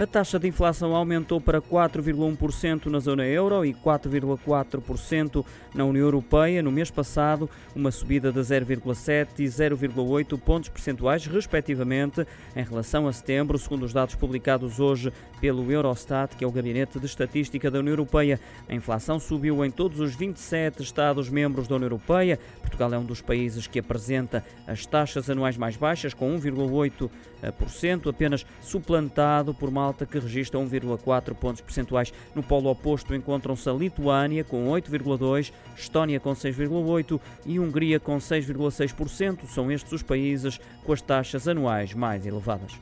A taxa de inflação aumentou para 4,1% na zona euro e 4,4% na União Europeia no mês passado, uma subida de 0,7 e 0,8 pontos percentuais, respectivamente, em relação a setembro, segundo os dados publicados hoje pelo Eurostat, que é o Gabinete de Estatística da União Europeia. A inflação subiu em todos os 27 Estados-membros da União Europeia. Portugal é um dos países que apresenta as taxas anuais mais baixas, com 1,8%, apenas suplantado por Malta, que registra 1,4 pontos percentuais. No polo oposto encontram-se a Lituânia, com 8,2%, Estónia com 6,8% e Hungria com 6,6%. São estes os países com as taxas anuais mais elevadas.